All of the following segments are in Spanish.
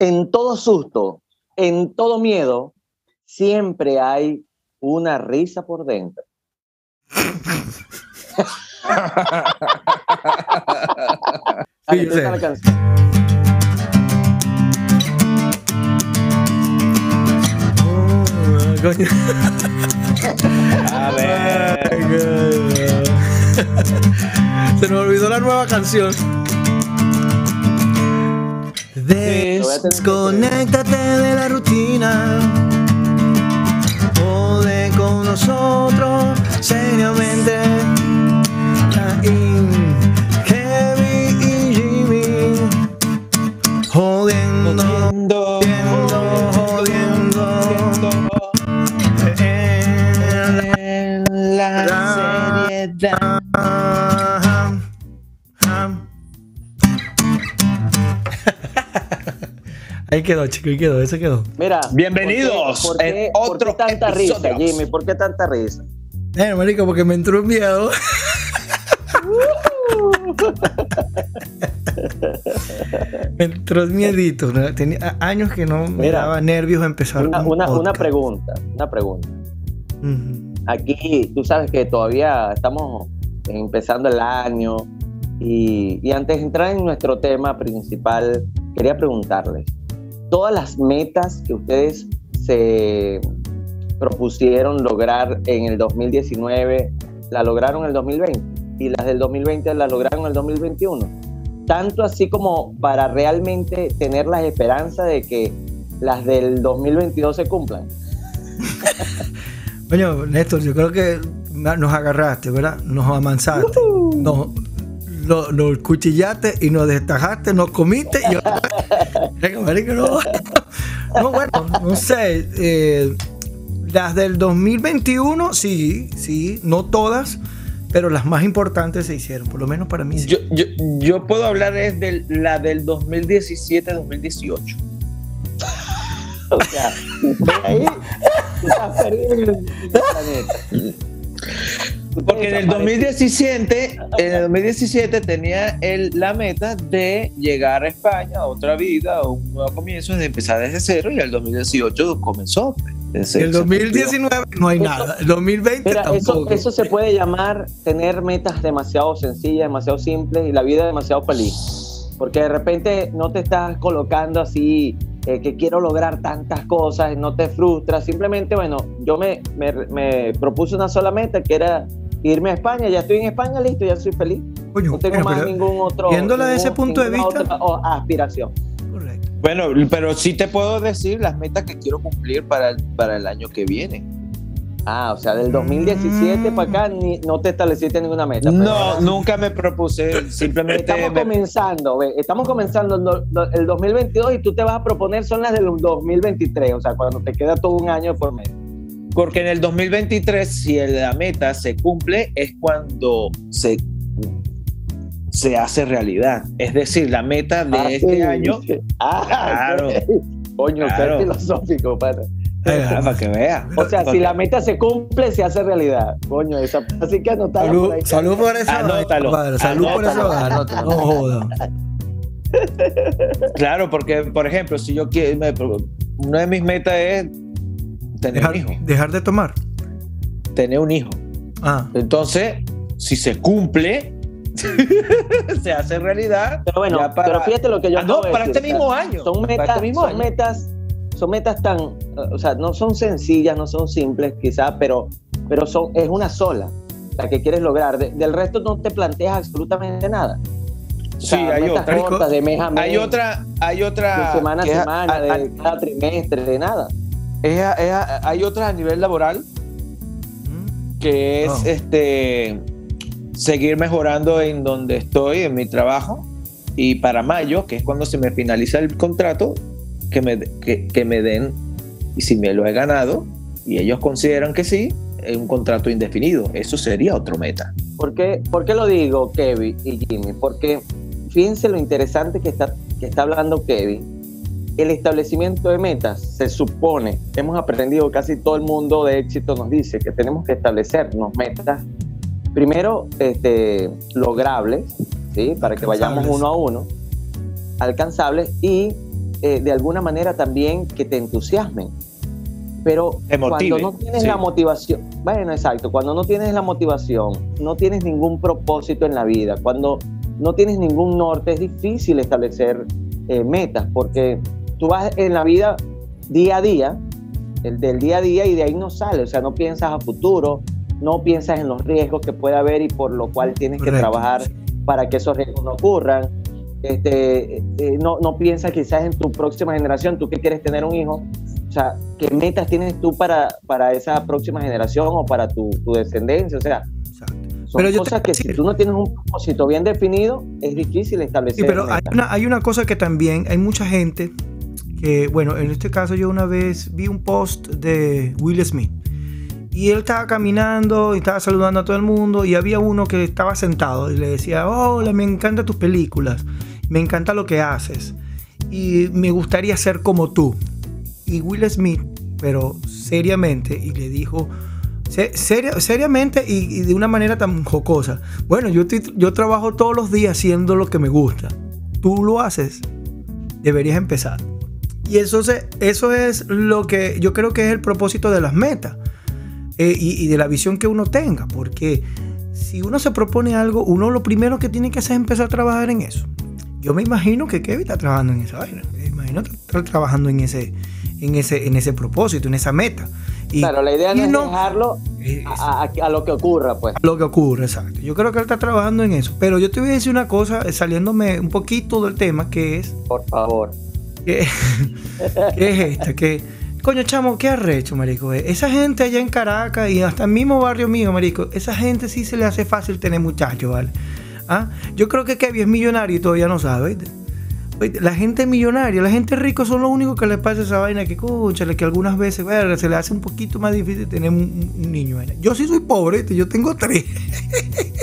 en todo susto, en todo miedo, siempre hay una risa por dentro. Sí, yo sé. la canción. Oh, coño. A ver. Ay, coño. Se nos olvidó la nueva canción. Desconéctate de la rutina. Jode con nosotros seriamente. Caín, Kevin y Jimmy. Jodiendo, Jodiendo, jodiendo, jodiendo. En en la seriedad. Ahí quedó, chico, ahí quedó, ese quedó. Mira. Bienvenidos ¿Por qué, por qué- en por qué otro tanta risa. Jimmy? ¿Por qué tanta risa? Eh, marico, porque me entró un miedo. me entró un miedito. ¿no? Tenía años que no me Mira, daba nervios empezar Una, un una, una podcast. pregunta, una pregunta. Aquí, tú sabes que todavía estamos empezando el año y, y antes de entrar en nuestro tema principal, quería preguntarles, todas las metas que ustedes se propusieron lograr en el 2019, ¿la lograron en el 2020? Y las del 2020 las lograron en el 2021. Tanto así como para realmente tener la esperanza de que las del 2022 se cumplan. Coño, Néstor, yo creo que nos agarraste, ¿verdad? Nos amansaste. Nos, lo- nos cuchillaste y nos destajaste, nos comiste y marico, no. No, bueno, no sé. eh, las del 2021, sí, sí, no todas, pero las más importantes se hicieron, por lo menos para mí. sí. Yo, yo, yo puedo hablar es de la del 2017-2018. O sea, ahí, estás perdido en el planeta. Porque en el 2017, en el 2017 tenía el, la meta de llegar a España, a otra vida, a un nuevo comienzo, de empezar desde cero, y el 2018 comenzó. desde- el 2019 no hay nada. El 2020 Mira, eso, tampoco. eso se puede llamar tener metas demasiado sencillas, demasiado simples y la vida demasiado feliz. Porque de repente no te estás colocando así, eh, que quiero lograr tantas cosas, no te frustras. Simplemente, bueno, yo me, me, me propuse una sola meta que era irme a España. Ya estoy en España, listo, ya soy feliz. Coño, No tengo bueno, más pero- ningún otro. viéndola de ningún- ese punto de vista- otra, oh, aspiración. Correcto. Bueno, pero sí te puedo decir las metas que quiero cumplir para, el- para el año que viene. Ah, o sea, del 2017 Mm. para acá ni- no te estableciste ninguna meta. No, pero- nunca me propuse, simplemente Estamos me- comenzando, ve, estamos comenzando el, el 2022 y tú te vas a proponer son las del 2023, o sea, cuando te queda todo un año por medio. Porque en el 2023, si la meta se cumple, es cuando se, se hace realidad. Es decir, la meta de Ah, este sí, año. sí. Ah, Claro. Coño, Claro. filosófico, pana. Ah, para que vea. O sea, si la meta se cumple, se hace realidad. Coño, esa, así que anotada por Salud, ahí. salud por eso. Anótalo, Salud por eso. anótalo, anótalo. No joda. Claro, porque, por ejemplo, si yo quiero. me- una de mis metas es tener Dejar, un hijo. dejar de tomar. Tener un hijo. Ah, Entonces, si se cumple, se hace realidad. Pero bueno, para- pero fíjate lo que yo Ah, no, para decir, este o sea, mismo año. Son metas, este mismo son año. metas, son metas tan, o sea, no son sencillas, no son simples quizás, pero, pero son, es una sola la que quieres lograr. De- del resto no te planteas absolutamente nada. O Sí, hay otra. cortas, de mes a mes, Hay otra, hay otra. de semana a semana, a- a- de cada trimestre, de nada. es a- es a- hay otra a nivel laboral que es Oh. este seguir mejorando en donde estoy, en mi trabajo. Y para mayo, que es cuando se me finaliza el contrato, que me, que, que me den, y si me lo he ganado, y ellos consideran que sí, es un contrato indefinido. Eso sería otro meta. ¿Por qué, por qué lo digo, Kevin y Jimmy? Porque fíjense lo interesante que está, que está hablando Kevin. El establecimiento de metas se supone, hemos aprendido, casi todo el mundo de éxito nos dice que tenemos que establecernos metas, primero este, logrables, ¿sí? para que vayamos uno a uno, alcanzables y eh, de alguna manera también que te entusiasmen. Pero cuando no tienes la motivación, bueno, exacto, cuando no tienes la motivación, no tienes ningún propósito en la vida, cuando no tienes ningún norte, es difícil establecer eh, metas, porque tú vas en la vida día a día, el del día a día, y de ahí no sale, o sea, no piensas a futuro, no piensas en los riesgos que puede haber y por lo cual tienes que trabajar para que esos riesgos no ocurran. Este, eh, no, no piensas quizás en tu próxima generación, tú que quieres tener un hijo, o sea, ¿qué metas tienes tú para, para esa próxima generación o para tu, tu descendencia? O sea, son pero cosas que si tú no tienes un propósito bien definido, es difícil establecer. Sí, pero hay una, hay una cosa que también, hay mucha gente que, bueno, en este caso yo una vez vi un post de Will Smith y él estaba caminando y estaba saludando a todo el mundo y había uno que estaba sentado y le decía, hola, me encantan tus películas, me encanta lo que haces y me gustaría ser como tú. Y Will Smith, pero seriamente, y le dijo, seriamente y, de una manera tan jocosa. Bueno, yo, yo trabajo todos los días haciendo lo que me gusta. Tú lo haces. Deberías empezar. Y eso, eso es lo que yo creo que es el propósito de las metas eh, y, de la visión que uno tenga. Porque si uno se propone algo, uno lo primero que tiene que hacer es empezar a trabajar en eso. Yo me imagino que Kevin está trabajando en esa vaina. Me imagino que está trabajando en ese, en ese, en ese propósito, en esa meta. claro, la idea no es dejarlo a, lo que ocurra, pues. A lo que ocurra, exacto. Yo creo que él está trabajando en eso. Pero yo te voy a decir una cosa, eh, saliéndome un poquito del tema, que es. Por favor. Que, es esta, que. Coño, chamo, qué arrecho, marico. Eh. Esa gente allá en Caracas y hasta el mismo barrio mío, marico, esa gente sí se le hace fácil tener muchachos, ¿vale? ¿Ah? Yo creo que Kevin es millonario y todavía no sabe, ¿viste? La gente millonaria, la gente rica son los únicos que les pasa esa vaina que, escúchale, que algunas veces se le hace un poquito más difícil tener un, niño. Yo sí soy pobre, yo tengo tres.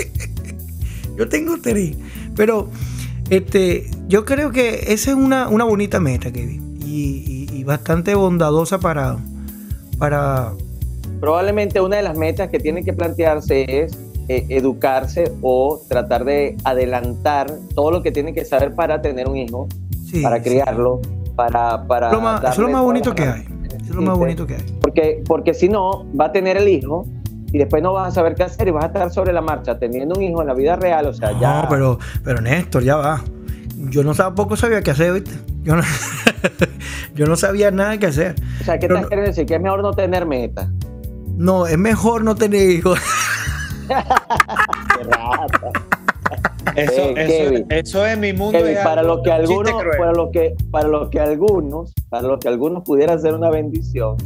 yo tengo tres. Pero este, yo creo que esa es una, bonita meta, Kevin. Y, bastante bondadosa para, para... Probablemente una de las metas que tiene que plantearse es eh, educarse o tratar de adelantar todo lo que tiene que saber para tener un hijo, para criarlo, para... para lo más, eso es lo más bonito que hay. es lo más bonito que hay. Porque, porque si no, va a tener el hijo y después no vas a saber qué hacer y vas a estar sobre la marcha teniendo un hijo en la vida real, o sea, ya... No, pero, pero Néstor, ya va. Yo no tampoco sabía qué hacer, ¿viste? Yo no, yo no sabía nada que hacer. O sea, ¿qué te quieres decir? Que es mejor no tener meta. No, es mejor no tener hijos. eso, eso, es mi mundo. para lo que algunos, para lo que, para lo que algunos, para lo que algunos pudiera ser una bendición,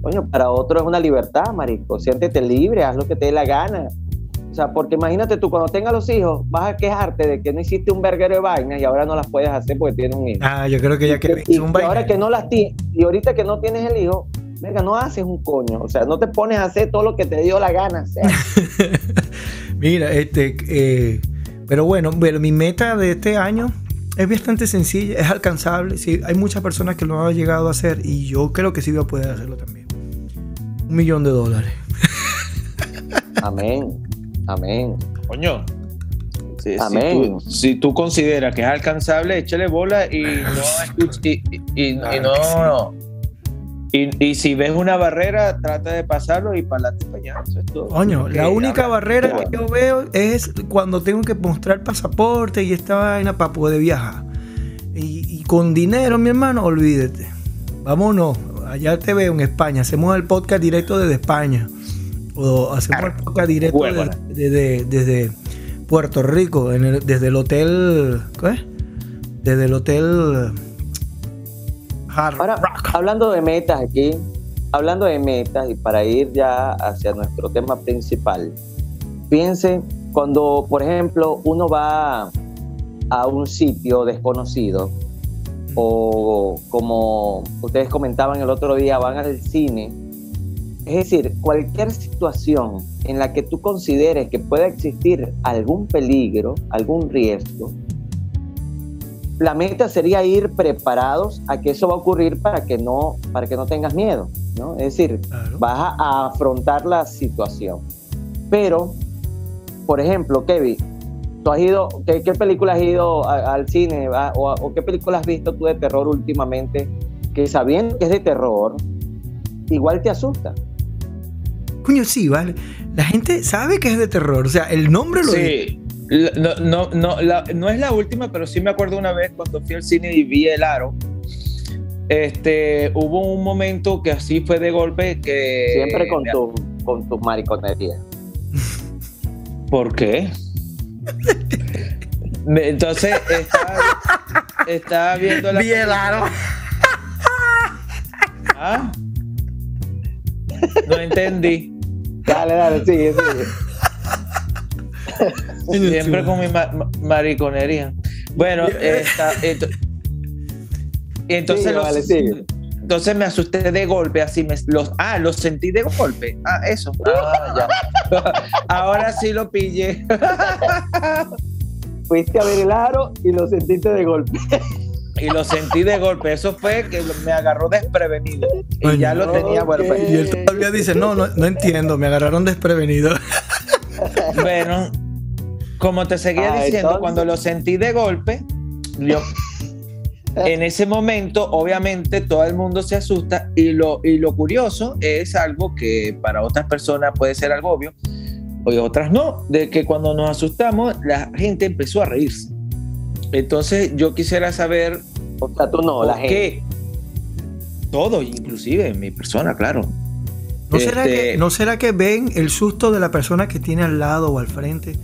coño, para otros es una libertad, marico. Siéntete libre, haz lo que te dé la gana. O sea, porque imagínate tú, cuando tengas los hijos, vas a quejarte de que no hiciste un verguero de vainas y ahora no las puedes hacer porque tienes un hijo. Ah, yo creo que ya que y, un y ahora que no las y ahorita que no tienes el hijo, venga, no haces un coño, o sea, no te pones a hacer todo lo que te dio la gana Mira, este, eh, pero bueno, bueno, mi meta de este año es bastante sencilla, es alcanzable. Sí, hay muchas personas que lo han llegado a hacer y yo creo que sí voy a poder hacerlo también. Un millón de dólares. Amén, amén. Coño, Amén. Si, tú, consideras que es alcanzable, échale bola y no, y, no, y, si ves una barrera, trata de pasarlo y para adelante para allá. Eso es todo. Coño, la única barrera que yo veo es cuando tengo que mostrar pasaporte y esta vaina para poder viajar. Y, con dinero, mi hermano, olvídate. Vámonos, allá te veo en España. Hacemos el podcast directo desde España. O hacemos el podcast directo desde, Puerto Rico, desde el hotel. ¿Qué? Desde el hotel Ahora, hablando de metas aquí, hablando de metas y para ir ya hacia nuestro tema principal, piensen cuando, por ejemplo, uno va a un sitio desconocido o como ustedes comentaban el otro día, van al cine. Es decir, cualquier situación en la que tú consideres que pueda existir algún peligro, algún riesgo, la meta sería ir preparados a que eso va a ocurrir para que no, para que no tengas miedo, ¿no? Es decir, vas a, afrontar la situación. Pero, por ejemplo, Kevin, ¿Tú has ido, qué, qué película has ido a- al cine o, o qué película has visto tú de terror últimamente que sabiendo que es de terror, igual te asusta? Coño, sí, vale. La gente sabe que es de terror. O sea, el nombre lo. Sí. La- No, no, no, la- no es la última, pero sí me acuerdo una vez cuando fui al cine y vi El Aro. Este, hubo un momento que así fue de golpe que... Siempre con, tu, con tus mariconerías. ¿Por qué? Entonces, estaba, estaba viendo la... ¿Ah? No entendí. Dale, dale, sigue, sigue. Siempre con mi ma- ma- mariconería. Bueno, esta- ento- entonces, Sigue, los- vale, sigue. entonces me asusté de golpe, así me los ah, los sentí de golpe. Ah, eso. Ah, ya. Ahora sí lo pillé. Fuiste a ver el aro y lo sentiste de golpe. Y lo sentí de golpe. Eso fue que me agarró desprevenido. Y ya lo tenía, bueno, pues, Y él todavía dice, no, no, no entiendo, me agarraron desprevenido. Bueno, como te seguía Ah, diciendo, entonces- cuando lo sentí de golpe, yo en ese momento, obviamente, todo el mundo se asusta y lo, y lo curioso es algo que para otras personas puede ser algo obvio, y otras no, de que cuando nos asustamos, la gente empezó a reírse. Entonces, yo quisiera saber O sea, tú no, la por gente. qué. Todo, inclusive mi persona, claro. ¿No, será Este- que, ¿No será que ven el susto de la persona que tiene al lado o al frente?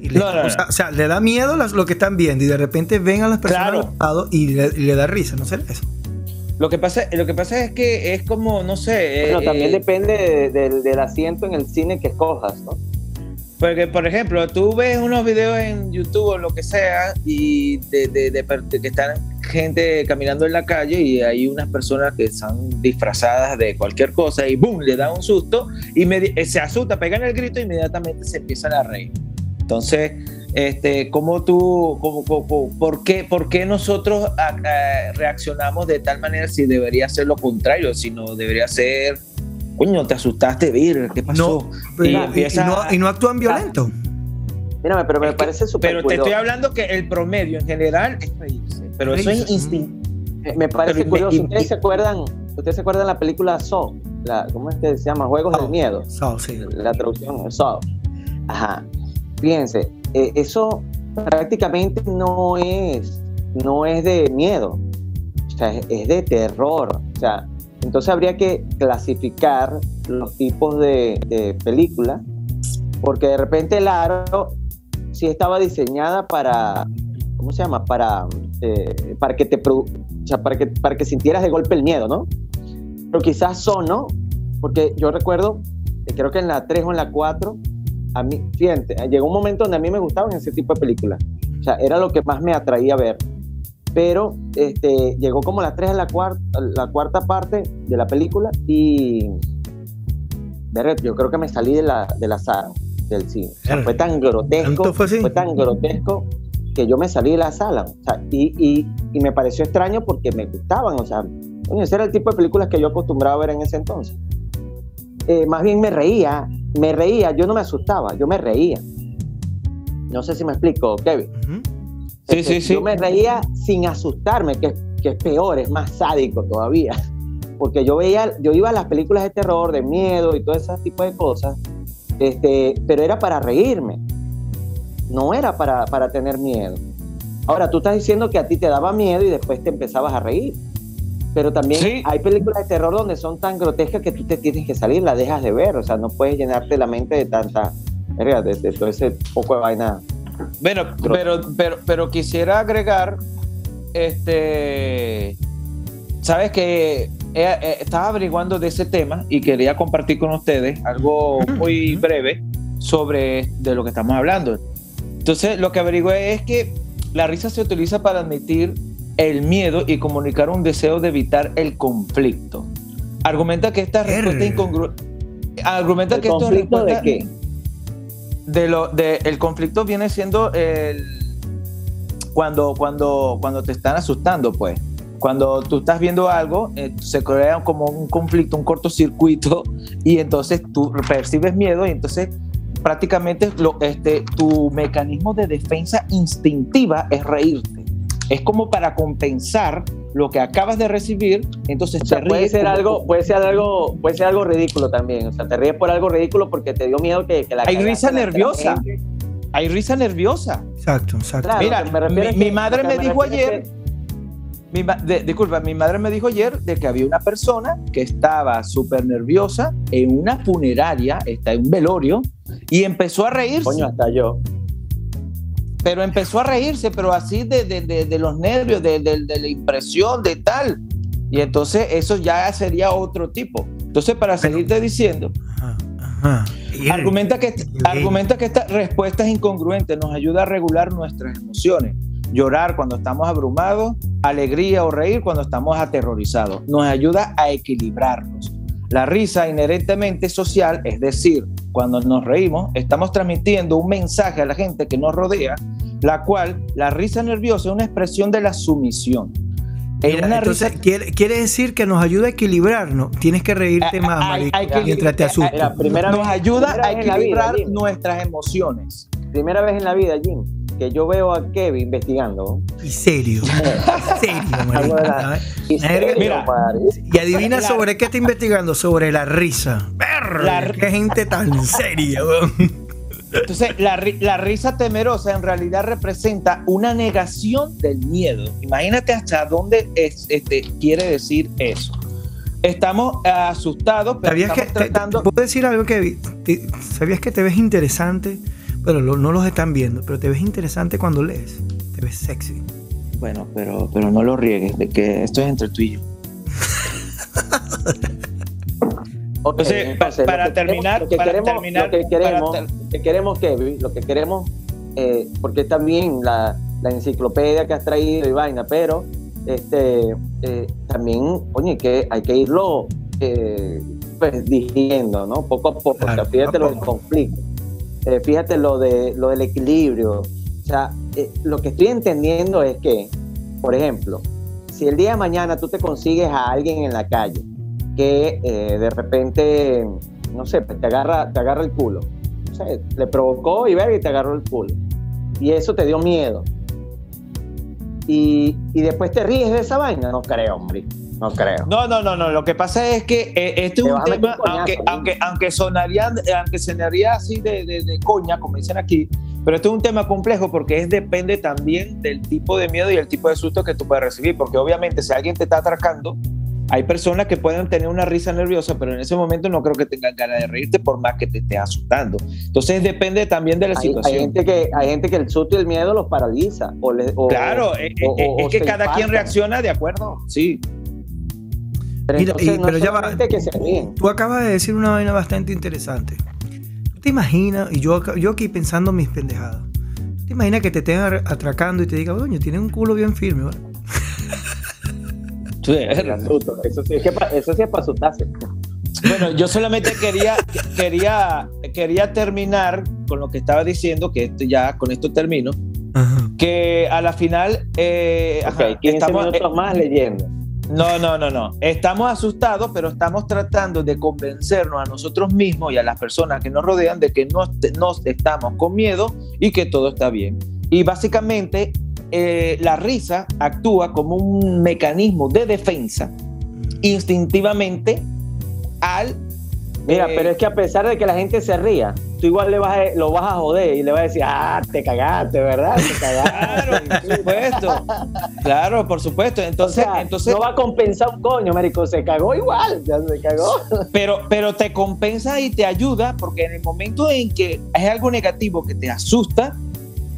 Y le, No, no, o, sea, o sea, le da miedo las- lo que están viendo y de repente ven a las personas Claro. al lado y le, y le da risa, ¿no será eso? Lo que pasa, lo que pasa es que es como, no sé. Bueno, eh, también eh, depende de- del- del asiento en el cine que escojas, ¿no? Porque, por ejemplo, tú ves unos videos en YouTube o lo que sea y de, de- de que están gente caminando en la calle y hay unas personas que están disfrazadas de cualquier cosa y ¡boom! le da un susto y me- se asusta, pegan el grito e inmediatamente se empiezan a reír. Entonces, este, ¿cómo tú, cómo- cómo- por, qué, por qué nosotros a- a- reaccionamos de tal manera si debería ser lo contrario, si no debería ser, coño, te asustaste, vir, ¿qué pasó? Pero- Y y, empieza no, y no actúan violento. Mírame, pero me Es parece súper Pero te estoy hablando que el promedio en general es reírse. Pero eso es instinto. Me- Me parece pero curioso. y- ¿Ustedes y- se acuerdan? ¿Ustedes se acuerdan la película Saw? La, ¿Cómo es que se llama? Juegos Saw. del miedo. So, sí. La traducción es Saw. Ajá. Fíjense, eh, eso prácticamente no es, no es de miedo. O sea, es, es de terror. O sea, entonces habría que clasificar los tipos de, de películas, porque de repente el aro sí estaba diseñada para, ¿cómo se llama? Para, eh, para que te o sea, para que, para que sintieras de golpe el miedo, ¿no? Pero quizás son, ¿no? Porque yo recuerdo, eh, creo que en la 3 o en la 4, a mí, fíjate, llegó un momento donde a mí me gustaban ese tipo de películas. O sea, era lo que más me atraía a ver. Pero este, llegó como la 3 a la cuarta, la cuarta parte de la película y yo creo que me salí de la, de la sala del cine. O sea, Verga. fue tan grotesco, ¿Tanto fue tan grotesco que yo me salí de la sala. O sea, y, y, y me pareció extraño porque me gustaban. O sea, ese era el tipo de películas que yo acostumbraba a ver en ese entonces. Eh, más bien me reía, me reía, yo no me asustaba, yo me reía. No sé si me explico, Kevin. Sí, sí, sí. Yo me reía sin asustarme, que, que es peor, es más sádico todavía. Porque yo veía, yo iba a las películas de terror, de miedo y todo ese tipo de cosas, este, pero era para reírme. No era para, para tener miedo. Ahora, tú estás diciendo que a ti te daba miedo y después te empezabas a reír. Pero también Sí. hay películas de terror donde son tan grotescas que tú te tienes que salir, las dejas de ver. O sea, no puedes llenarte la mente de tanta, de, de todo ese poco de vaina. Bueno, pero, pero, pero quisiera agregar, este, sabes que eh, eh, estaba averiguando de ese tema y quería compartir con ustedes algo muy breve sobre de lo que estamos hablando. Entonces, lo que averigüé es que la risa se utiliza para admitir el miedo y comunicar un deseo de evitar el conflicto. Argumenta que esta respuesta incongruente. Argumenta ¿El que esto es conflicto de respuesta- qué? De lo de el conflicto viene siendo el cuando cuando cuando te están asustando pues cuando tú estás viendo algo eh, se crea como un conflicto un cortocircuito y entonces tú percibes miedo y entonces prácticamente lo, este, tu mecanismo de defensa instintiva es reírte. Es como para compensar lo que acabas de recibir, entonces O sea, te puede ríes ser como- algo, puede ser algo, puede ser algo ridículo también. O sea, te ríes por algo ridículo porque te dio miedo que, que la Hay risa nerviosa. gente. Hay risa nerviosa. Exacto, exacto. Claro, Mira, me mi- mi madre me dijo ayer- Mi de- disculpa, mi madre me dijo ayer de que había una persona que estaba súper nerviosa en una funeraria, está en un velorio, y empezó a reírse. Coño, hasta yo. Pero empezó a reírse, pero así de, de- de- de los nervios, de, la impresión, de tal. Y entonces eso ya sería otro tipo. Entonces, para seguirte diciendo, Ajá, ajá. Argumenta que, argumenta que esta respuesta es incongruente, nos ayuda a regular nuestras emociones. Llorar cuando estamos abrumados, alegría o reír cuando estamos aterrorizados. Nos ayuda a equilibrarnos. La risa inherentemente social, es decir, cuando nos reímos, estamos transmitiendo un mensaje a la gente que nos rodea, la cual la risa nerviosa es una expresión de la sumisión. En Mira, una entonces, risa quiere, quiere decir que nos ayuda a equilibrarnos. Tienes que reírte Ah, más, hay- marico, hay que- mientras te asustas. Mira, primera nos vez- ayuda primera a vida, equilibrar nuestras emociones. Primera vez en la vida, Jim, que yo veo a Kevin investigando. Y serio. serio, marico. Y Verga, Mira. Y adivina La- sobre qué está investigando. Sobre la risa. Verga, La- Qué gente tan seria, weón. Entonces, la, ri- la risa temerosa en realidad representa una negación del miedo. Imagínate hasta dónde es, este, quiere decir eso. Estamos eh, asustados, pero ¿Sabías que estamos te, tratando... puedo decir algo que te- sabías que te ves interesante? Bueno, lo- no los están viendo, pero te ves interesante cuando lees. Te ves sexy. Bueno, pero, pero no lo riegues, de que esto es entre tú y yo. Entonces, entonces, para lo que terminar- queremos- lo que queremos, terminar- lo que queremos, lo que queremos, Kevin, lo que queremos, eh, porque también la, la enciclopedia que has traído y vaina, pero este, eh, también, oye, que hay que irlo eh, pues, digiriendo, ¿no? Poco a poco. Claro, o sea, fíjate lo del conflicto, eh, fíjate lo, de, lo del equilibrio. O sea, eh, lo que estoy entendiendo es que, por ejemplo, si el día de mañana tú te consigues a alguien en la calle que eh, de repente, no sé, te agarra, te agarra el culo. No sé, le provocó y y te agarró el culo. Y eso te dio miedo. Y, y después te ríes de esa vaina. No creo, hombre. No creo. No, no, no, no. Lo que pasa es que eh, este es un tema, un coñazo, aunque, aunque sonaría, aunque sonaría así de, de- de coña, como dicen aquí, pero esto es un tema complejo porque es depende también del tipo de miedo y el tipo de susto que tú puedes recibir. Porque obviamente si alguien te está atracando, hay personas que pueden tener una risa nerviosa, pero en ese momento no creo que tengan ganas de reírte por más que te esté asustando. Entonces depende también de la Hay, hay situación. gente que, hay gente que el susto y el miedo los paraliza. O le- o- Claro, eh, o- eh, o- es que cada quien reacciona de acuerdo. Sí. Pero, Mira, entonces y- no pero ya va. que se ríen. Tú acabas de decir una vaina bastante interesante. ¿Tú te imaginas, y yo, acá- yo aquí pensando mis pendejadas, ¿tú te imaginas que te estén atracando y te digan, coño, tienes un culo bien firme, ¿verdad? Asusto. Eso sí, eso sí es para asustarse. Bueno, yo solamente quería, quería, quería terminar con lo que estaba diciendo, que esto ya con esto termino, Ajá. que a la final eh, Ok, ajá, 15 estamos, minutos más leyendo. eh, no, no, no, no, estamos asustados, pero estamos tratando de convencernos a nosotros mismos y a las personas que nos rodean de que no, no estamos con miedo y que todo está bien. Y básicamente eh, la risa actúa como un mecanismo de defensa instintivamente al Mira, Eh, pero es que a pesar de que la gente se ría, tú igual le vas a- lo vas a joder y le vas a decir, ah, te cagaste, ¿verdad? Te Claro, cagaste. por supuesto. Claro, por supuesto. O Entonces, sea, entonces no va a compensar un coño, marico, se cagó igual, ya se cagó. pero, pero te compensa y te ayuda porque en el momento en que es algo negativo que te asusta,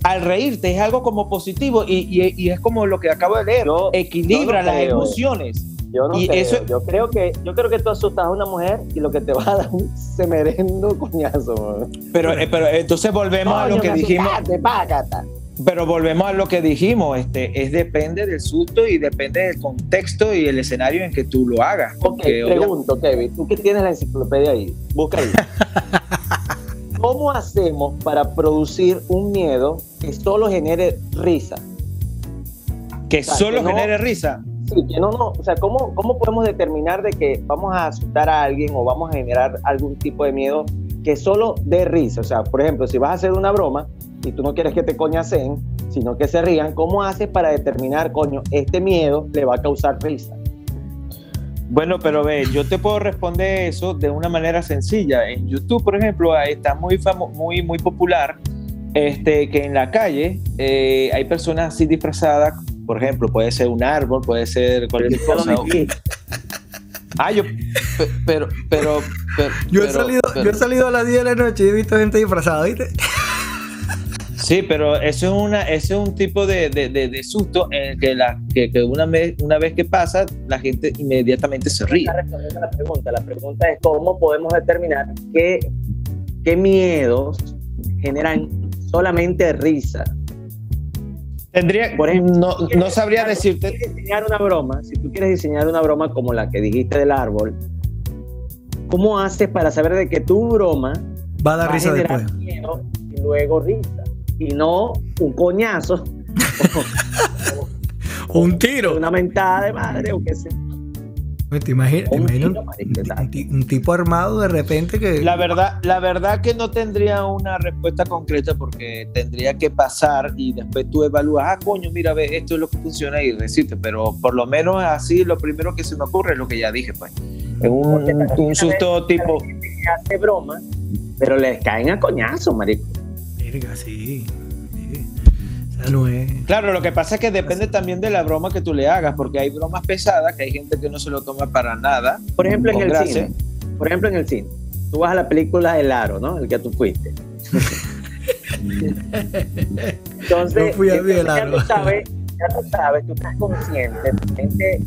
al reírte es algo como positivo y, y- y es como lo que acabo de leer. Yo- equilibra no las creo. emociones. Yo no Y creo. eso- Yo creo que yo creo que tú asustas a una mujer y lo que te va a dar un semerendo coñazo. man. Pero, eh, pero entonces volvemos a lo que dijimos. págata. Pero volvemos a lo que dijimos. Este, es depende del susto y depende del contexto y el escenario en que tú lo hagas. Ok, pregunto, Kevin, tú que tienes la enciclopedia ahí, busca ahí. ¿Cómo hacemos para producir un miedo que solo genere risa? que sea, solo que no- genere risa. Sí, que no, no, o sea, ¿cómo, ¿cómo podemos determinar de que vamos a asustar a alguien o vamos a generar algún tipo de miedo que solo dé risa. O sea, por ejemplo, si vas a hacer una broma y tú no quieres que te coñacen, sino que se rían, ¿cómo haces para determinar, coño, este miedo le va a causar risa? Bueno, pero ve, yo te puedo responder eso de una manera sencilla. En YouTube, por ejemplo, está muy, muy, muy popular este, que en la calle eh, hay personas así disfrazadas. Por ejemplo, puede ser un árbol, puede ser cualquier cosa. Ah, yo, pero, pero, yo, he salido, yo he salido a las 10 de la noche y he visto gente disfrazada, ¿viste? Sí, pero eso es, una, eso es un tipo de, de, de, susto en el que, la, que, que, una, vez, una vez que pasa, la gente inmediatamente se ríe. La pregunta, la pregunta es cómo podemos determinar qué, qué miedos generan solamente risa. Tendría, por ejemplo, no, no sabría decirte. Si diseñar una broma, si tú quieres diseñar una broma como la que dijiste del árbol, ¿cómo haces para saber de que tu broma va a dar risa después? Miedo y luego risa y no un coñazo o, un tiro, una mentada de madre o qué sé. ¿Te imaginas, un, tipo armado de repente que... La verdad, la verdad que no tendría una respuesta concreta porque tendría que pasar y después tú evalúas, ah, coño, mira, ve, esto es lo que funciona y resiste, pero por lo menos así lo primero que se me ocurre es lo que ya dije, pues. Es un, un susto tipo... Hace broma, pero les caen a coñazo, marico. Verga, sí. Claro, lo que pasa es que depende también de la broma que tú le hagas, porque hay bromas pesadas que hay gente que no se lo toma para nada. Por ejemplo, en el cine. Por ejemplo, en el cine. Tú vas a la película El Aro, ¿no? El que tú fuiste. Entonces, ya, tú sabes, ya tú sabes, tú estás consciente, tu gente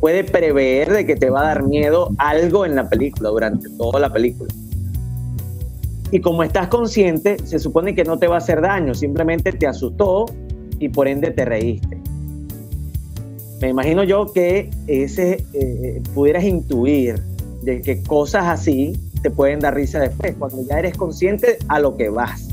puede prever de que te va a dar miedo algo en la película, durante toda la película. Y como estás consciente, se supone que no te va a hacer daño, simplemente te asustó y por ende te reíste. Me imagino yo que ese eh, pudieras intuir de que cosas así te pueden dar risa después, cuando ya eres consciente a lo que vas.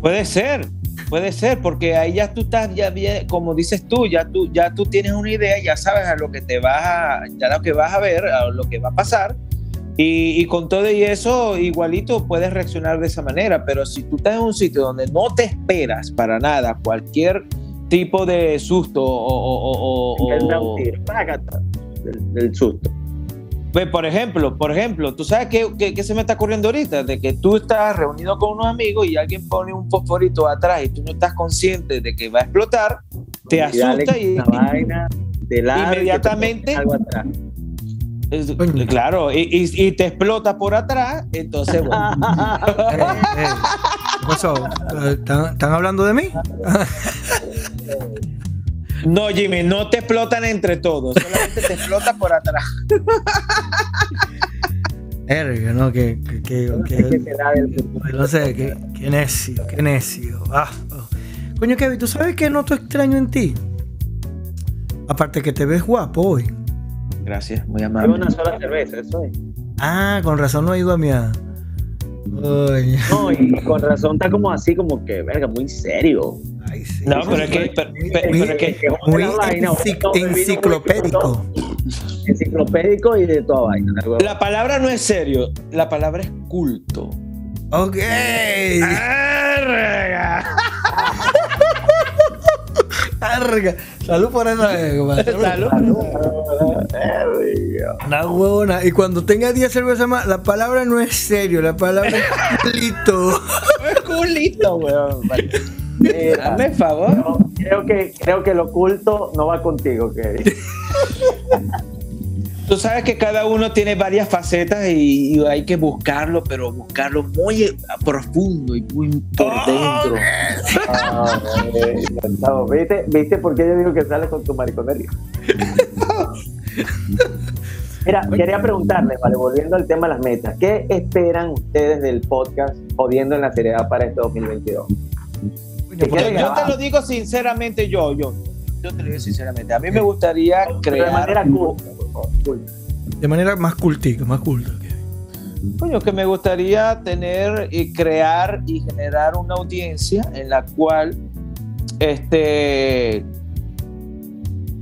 Puede ser, puede ser, porque ahí ya tú estás, ya como dices tú, ya tú, ya tú tienes una idea, ya sabes a lo que te vas ya lo que vas a ver, a lo que va a pasar, y, con todo y eso, igualito puedes reaccionar de esa manera, pero si tú estás en un sitio donde no te esperas para nada cualquier tipo de susto o... o, o del, susto. Pues, por ejemplo, por ejemplo, tú sabes qué, se me está ocurriendo ahorita, de que tú estás reunido con unos amigos y alguien pone un fosforito atrás y tú no estás consciente de que va a explotar, te asusta y, inmediatamente claro, y, te explota por atrás, entonces bueno. Eh, eh, ¿Qué pasó? ¿Están, hablando de mí? no, Jimmy, no te explotan entre todos, solamente te explota por atrás. Erga, no, que, que, que, no sé, que, necio, qué necio. Ah, oh. Coño, Kevin, ¿tú sabes que noto extraño en ti? Aparte que te ves guapo hoy. Gracias, muy amable. una sola cerveza, eso es. Ah, con razón no he ido a mi. No, y con razón está como así, como que, verga, muy serio. Ay, sí. No, pero es que. Pero, muy, es que muy enciclopédico. Enciclopédico y de toda vaina. La palabra no es serio, la palabra es culto. Ok. Salud por eso. Salud. Una huevona. Y cuando tenga 10 cervezas más, la palabra no es serio, la palabra es culito. es culito, weón. Hazme favor. creo, que, creo que lo oculto no va contigo, Kevin. Tú sabes que cada uno tiene varias facetas y, hay que buscarlo, pero buscarlo muy profundo y muy por dentro. Ah, ¿Viste, ¿Viste por qué yo digo que sales con tu mariconería? Mira, quería preguntarle, vale, volviendo al tema de las metas, ¿qué esperan ustedes del podcast Jodiendo en la seriedad para este 2022? Yo, yo te lo digo sinceramente, yo, yo, yo te lo digo sinceramente. A mí me gustaría crear. De manera de manera más cultica, más culta. Coño, que me gustaría tener y crear y generar una audiencia en la cual este,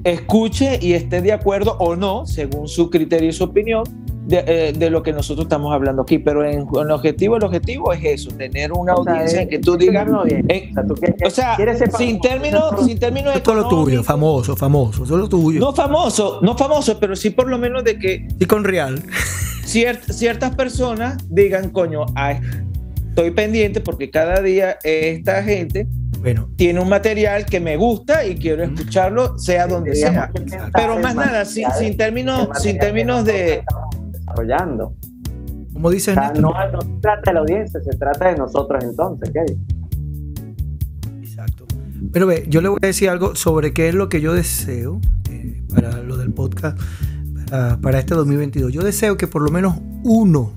escuche y esté de acuerdo o no, según su criterio y su opinión, de, eh, de lo que nosotros estamos hablando aquí, pero en, en objetivo, el objetivo es eso, tener una O sea, audiencia es- en que tú digas, eh, O sea, ser sin términos, sin términos Esto es lo tuyo, famoso, famoso, eso es lo tuyo. no famoso, no famoso, pero sí por lo menos de que Y con real. cier- ciertas personas digan, coño, ay, estoy pendiente porque cada día esta gente Bueno, tiene un material que me gusta y quiero escucharlo, sea donde sea. Pero más nada, sin, sin términos, sin términos de. Desarrollando. como dices, O sea, Néstor, no, no se trata de la audiencia, se trata de nosotros entonces, Kevin. Exacto. Pero ve, yo le voy a decir algo sobre qué es lo que yo deseo eh, para lo del podcast para, para este 2022. Yo deseo que por lo menos uno,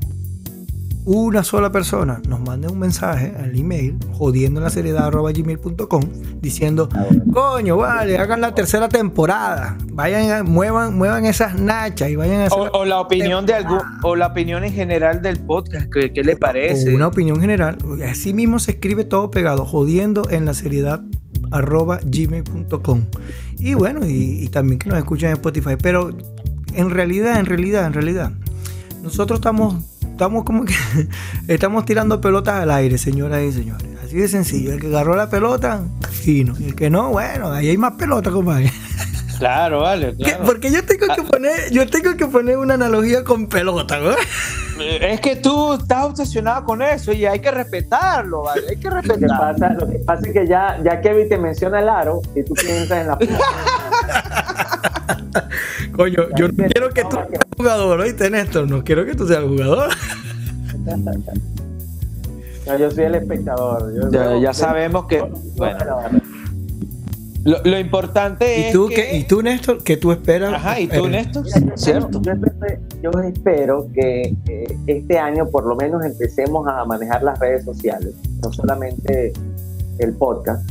una sola persona nos mande un mensaje al email jodiendo en la seriedad arroba gmail.com diciendo coño vale hagan la tercera temporada vayan a- muevan muevan esas nachas y vayan a hacer O, o la opinión de algún, o la opinión en general del podcast, ¿qué, qué le parece? o una opinión general. Así mismo se escribe todo pegado, jodiendo en la seriedad arroba gmail.com. Y bueno, y, y también que nos escuchen en Spotify. Pero en realidad, en realidad, en realidad, nosotros estamos, estamos como que estamos tirando pelotas al aire, señoras y señores. Así de sencillo. El que agarró la pelota, fino. Y el que no, bueno, ahí hay más pelota, compadre. Claro, vale. Claro. Porque yo tengo que poner, yo tengo que poner una analogía con pelota, ¿no? Es que tú estás obsesionado con eso y hay que respetarlo, ¿vale? Hay que Lo que respetarlo. pasa, lo que pasa es que ya, ya Kevin te menciona el aro y tú piensas en la Coño, yo no quiero que tú seas jugador, oíste, Néstor. No quiero que tú seas jugador. No, yo soy el espectador. Yo- Ya, ya yo- sabemos que, bueno. Lo, lo importante ¿Y es tú, que... qué, ¿Y tú, Néstor, qué tú esperas? Ajá, ¿y tú, Néstor? Mira, yo- ¿Cierto? Yo, espero- yo espero que eh, este año por lo menos empecemos a manejar las redes sociales, no solamente el podcast,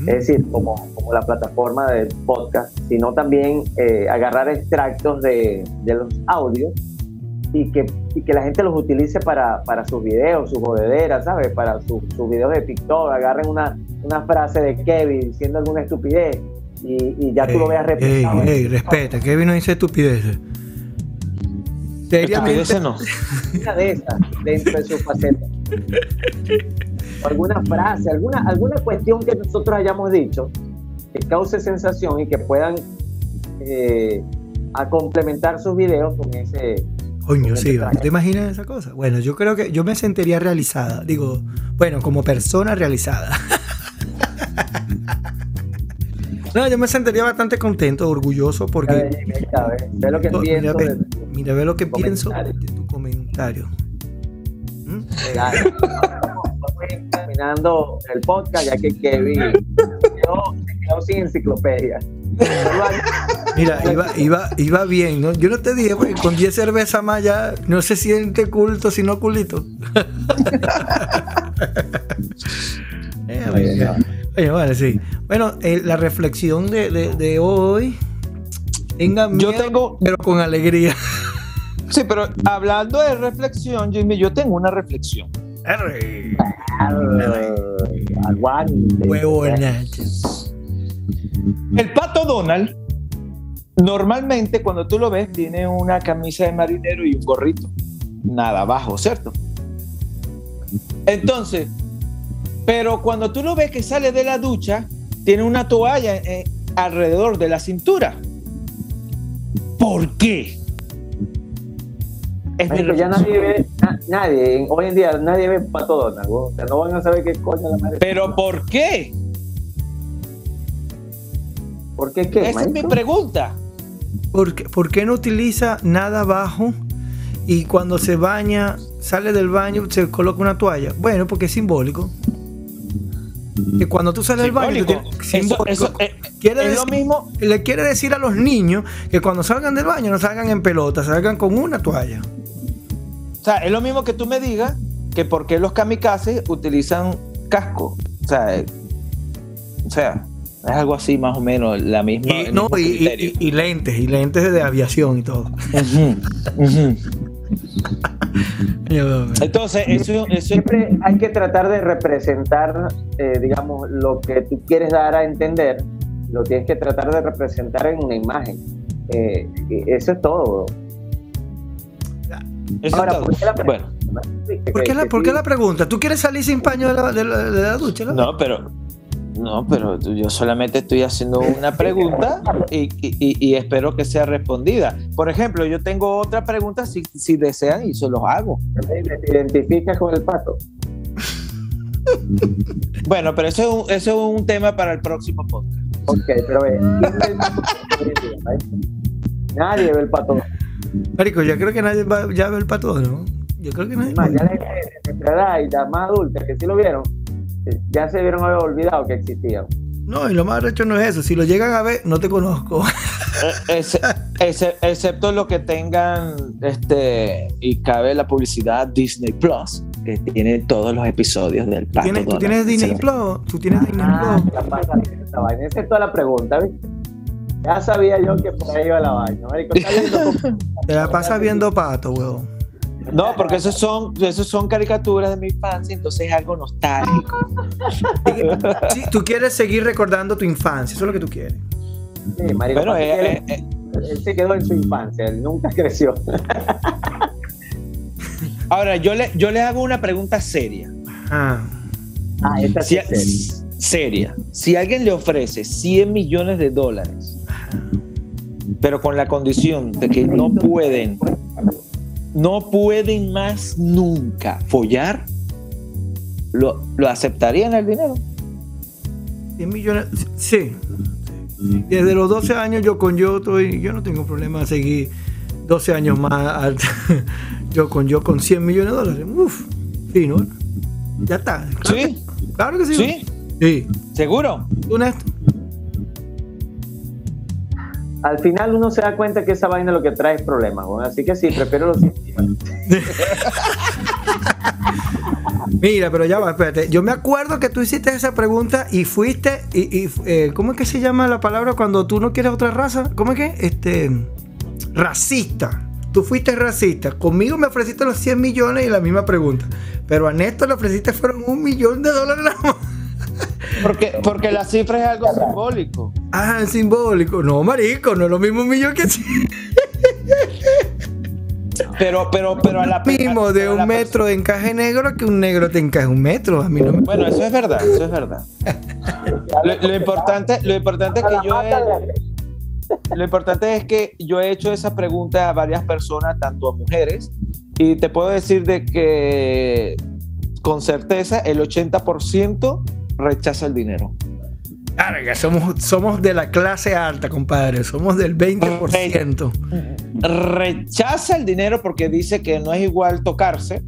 Es decir, como, como la plataforma del podcast, sino también eh, agarrar extractos de, de los audios y que, y que la gente los utilice para, para sus videos, sus jodederas, ¿sabes? Para su- sus videos de TikTok, agarren una, una frase de Kevin diciendo alguna estupidez y, y ya tú lo veas replicado. ey, ey, respeta, Kevin no dice estupideces. Seriamente, Estupideces no. una de esas dentro de su faceta. O alguna frase, alguna, alguna cuestión que nosotros hayamos dicho que cause sensación y que puedan eh, a complementar sus videos con ese. Coño, sí, ¿no te imaginas esa cosa? Bueno, yo creo que yo me sentiría realizada. Digo, bueno, como persona realizada. No, yo me sentiría bastante contento, orgulloso, porque ¿sabes? Ve lo que mira, pienso. ve, mira, ve lo que pienso de tu comentario. ¿Mm? Ir terminando el podcast, ya que Kevin yo se quedó sin enciclopedia. Mira, iba, iba, iba bien, ¿no? Yo no te dije, pues, con 10 cervezas más ya no se siente culto, sino culito. Eh, oye, oye, vale, sí. Bueno, eh, la reflexión de, de- de hoy. Tengan Yo miedo, tengo, pero con alegría. sí, pero hablando de reflexión, Jimmy, yo tengo una reflexión. El pato Donald, normalmente cuando tú lo ves, tiene una camisa de marinero y un gorrito. Nada abajo, ¿cierto? Entonces, pero cuando tú lo ves que sale de la ducha, tiene una toalla eh, alrededor de la cintura. ¿Por qué? Es ya nadie ve, na- nadie, hoy en día nadie ve Pato Donald, weón. o sea, no van a saber qué coño la madre. Pero ¿por qué? ¿Por qué qué? Esa es mi pregunta. ¿Por qué, por qué no utiliza nada abajo y cuando se baña, sale del baño, se coloca una toalla? Bueno, porque es simbólico. Que cuando tú sales del baño, tú Simbólico. tienes- Eso- eh, Quiere es lo decir- mismo. le quiere decir a los niños que cuando salgan del baño no salgan en pelota, salgan con una toalla. O sea, es lo mismo que tú me digas que por qué los kamikazes utilizan casco. O sea, eh, o sea, es algo así más o menos la misma. Y, no, y, lentes, y lentes de aviación y todo. Yo- Entonces, eso, eso Siempre hay que tratar de representar, eh, digamos, lo que tú quieres dar a entender, lo tienes que tratar de representar en una imagen. Eh, eso es todo. Ahora. ¿por qué la bueno, ¿Por qué, la, por qué la pregunta? ¿Tú quieres salir sin paño de la, de la- de la ducha? no? no, pero no, pero yo solamente estoy haciendo una pregunta y, y- y espero que sea respondida. Por ejemplo, yo tengo otra pregunta si, si desean y se los hago. ¿Te identificas con el pato? Bueno, pero eso es un, eso es un tema para el próximo podcast. Ok, pero ve. Nadie ve el pato. Marico, yo creo que nadie va, ya ve el pato, ¿no? Yo creo que nadie. Más, ya la edad y las más adultas que sí lo vieron, eh, ya se vieron haber olvidado que existían. No, y lo más recho no es eso. Si lo llegan a ver, no te conozco. Eh, ese- ese- excepto lo que tengan, este, y cabe la publicidad Disney Plus, que tiene todos los episodios del Pato ¿Tienes, ¿Tú tienes Disney Plus? ¿Tú tienes Disney Ah, Plus? ya pasa esa. Esa es toda la pregunta, ¿viste? Ya sabía yo que por ahí iba la vaina. Marico, Te la pasas viendo pato, weón. No, porque esos son, esos son caricaturas de mi infancia, entonces es algo nostálgico. Sí, tú quieres seguir recordando tu infancia, eso es lo que tú quieres. Sí, marico, Bueno, eh, él, eh, él se quedó en su infancia, él nunca creció. ahora yo le, yo le hago una pregunta seria. Ah, Ah, esta sí Si- es seria. seria. Si alguien le ofrece 100 millones de dólares, pero con la condición de que no pueden, no pueden más nunca follar, ¿lo, lo aceptarían el dinero? 10 millones. Sí. Desde los 12 años yo con yo estoy, yo no tengo problema de seguir 12 años más yo con yo con 100 millones de dólares. Uf, fino. ¿no? Ya está. Claro, ¿Sí? claro que sí. ¿Sí? Sí. ¿Seguro? ¿Tú, Néstor? Al final uno se da cuenta que esa vaina lo que trae es problemas, así que sí, prefiero los 100 millones. Mira, pero ya va, espérate. Yo me acuerdo que tú hiciste esa pregunta y fuiste y, eh, ¿cómo es que se llama la palabra cuando tú no quieres otra raza? ¿Cómo es que? Este racista. Tú fuiste racista. Conmigo me ofreciste los 100 millones y la misma pregunta. Pero a Néstor le ofreciste fueron un millón de dólares más. Porque, porque la cifra es algo simbólico. Ah, simbólico. No, marico, no es lo mismo un millón que Pero, pero, pero a la mismo de un metro de encaje negro que un negro te encaje un metro. A mí no me... Bueno, eso es verdad, eso es verdad. Lo, lo importante, lo importante es que yo he, lo importante es que yo he hecho esa pregunta a varias personas, tanto a mujeres, y te puedo decir de que con certeza el 80% rechaza el dinero. Que somos, somos de la clase alta, compadre. Somos del 20%. Rechaza el dinero porque dice que no es igual tocarse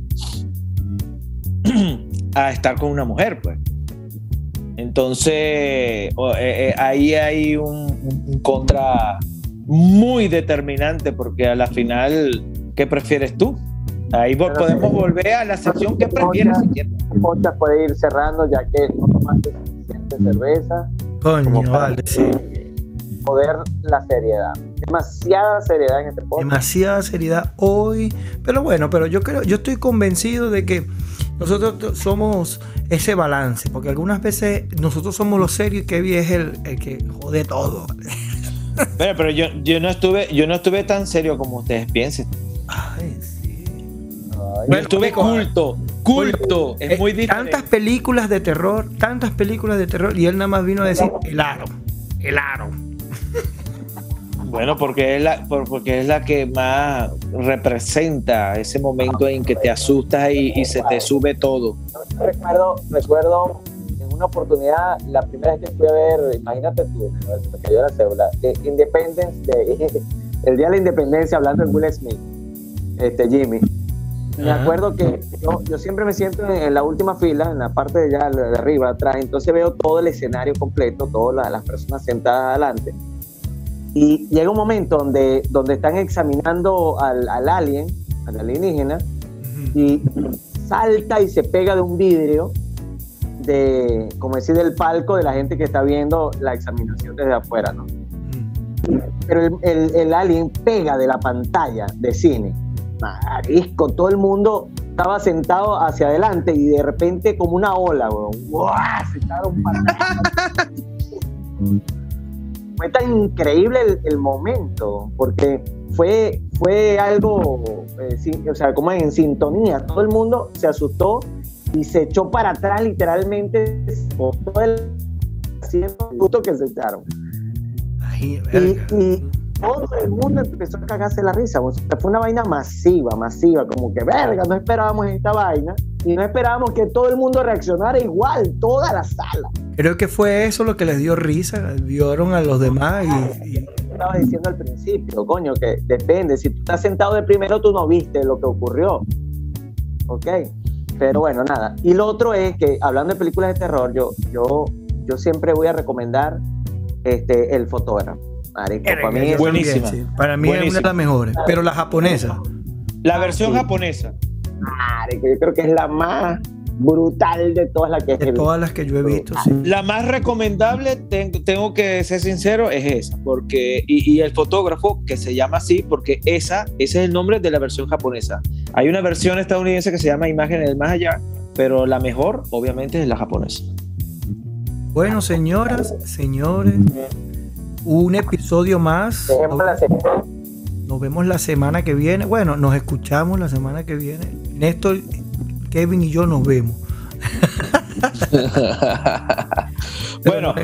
a estar con una mujer, pues. Entonces, eh, eh, ahí hay un, un- un contra muy determinante porque a la final, ¿qué prefieres tú? Ahí vo- Pero podemos sí. volver a la sección que prefieres si quieres. El podcast puede ir cerrando ya que no tomaste suficiente cerveza. Coño, vale, sí. poder la seriedad. Demasiada seriedad en este podcast. Demasiada seriedad hoy. Pero bueno, pero yo creo, yo estoy convencido de que nosotros somos ese balance. Porque algunas veces nosotros somos los serios y Kevin es el, el que jode todo. Pero, pero yo, yo no estuve, yo no estuve tan serio como ustedes piensen. Yo estuve culto, culto. Es Eh, muy diferente. Tantas películas de terror, tantas películas de terror. Y él nada más vino a decir el aro. El aro. Bueno, porque es la, por- porque es la que más representa ese momento en que te asustas y, y se te sube todo. recuerdo, recuerdo en una oportunidad, la primera vez que fui a ver, imagínate tú, se me cayó la cédula, eh, Independence Day, el día de la independencia, hablando de Will Smith, este Jimmy. Me Ajá. acuerdo que yo, yo siempre me siento en, en la última fila, en la parte de allá de arriba, atrás, entonces veo todo el escenario completo, todas las, las personas sentadas adelante. Y llega un momento donde, donde están examinando al, al alien, al alienígena, y salta y se pega de un vidrio de, como decir, del palco de la gente que está viendo la examinación desde afuera, ¿no? Pero el, el- el alien pega de la pantalla de cine. Marisco, todo el mundo estaba sentado hacia adelante y de repente como una ola. Fue tan increíble el, el momento, porque fue, fue algo, eh, o sea, como en sintonía. Todo el mundo se asustó y se echó para atrás literalmente todo el asiento que se echaron. y, todo el mundo empezó a cagarse la risa. fue una vaina masiva, masiva, como que verga, no esperábamos esta vaina y no esperábamos que todo el mundo reaccionara igual, toda la sala. Creo que fue eso lo que les dio risa, vieron a los demás y, Estaba diciendo al principio, coño, que depende, si tú estás sentado de primero tú no viste lo que ocurrió, ¿ok? Pero bueno, nada. Y lo otro es que, hablando de películas de terror, yo, yo, yo siempre voy a recomendar este, El Fotógrafo para mí es buenísima. Para mí es una de las mejores. Pero la japonesa. La versión japonesa. yo creo que es la más brutal de todas las que he visto. todas las que yo he visto, sí. La más recomendable, tengo, que ser sincero, es esa. Porque, y, el fotógrafo, que se llama así, porque esa, ese es el nombre de la versión japonesa. Hay una versión estadounidense que se llama Imágenes del Más Allá, pero la mejor, obviamente, es la japonesa. Bueno, señoras, señores, un episodio más. Nos vemos la semana que viene. Bueno, nos escuchamos la semana que viene. Néstor, Kevin y yo nos vemos. bueno,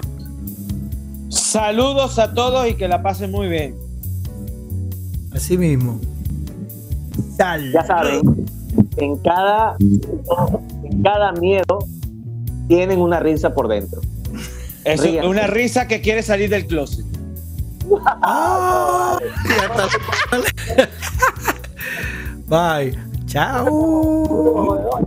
saludos a todos y que la pasen muy bien. Así mismo. Ya saben, en cada, en cada miedo tienen una risa por dentro. Es una risa que quiere salir del closet. Ah, Bye. Chao.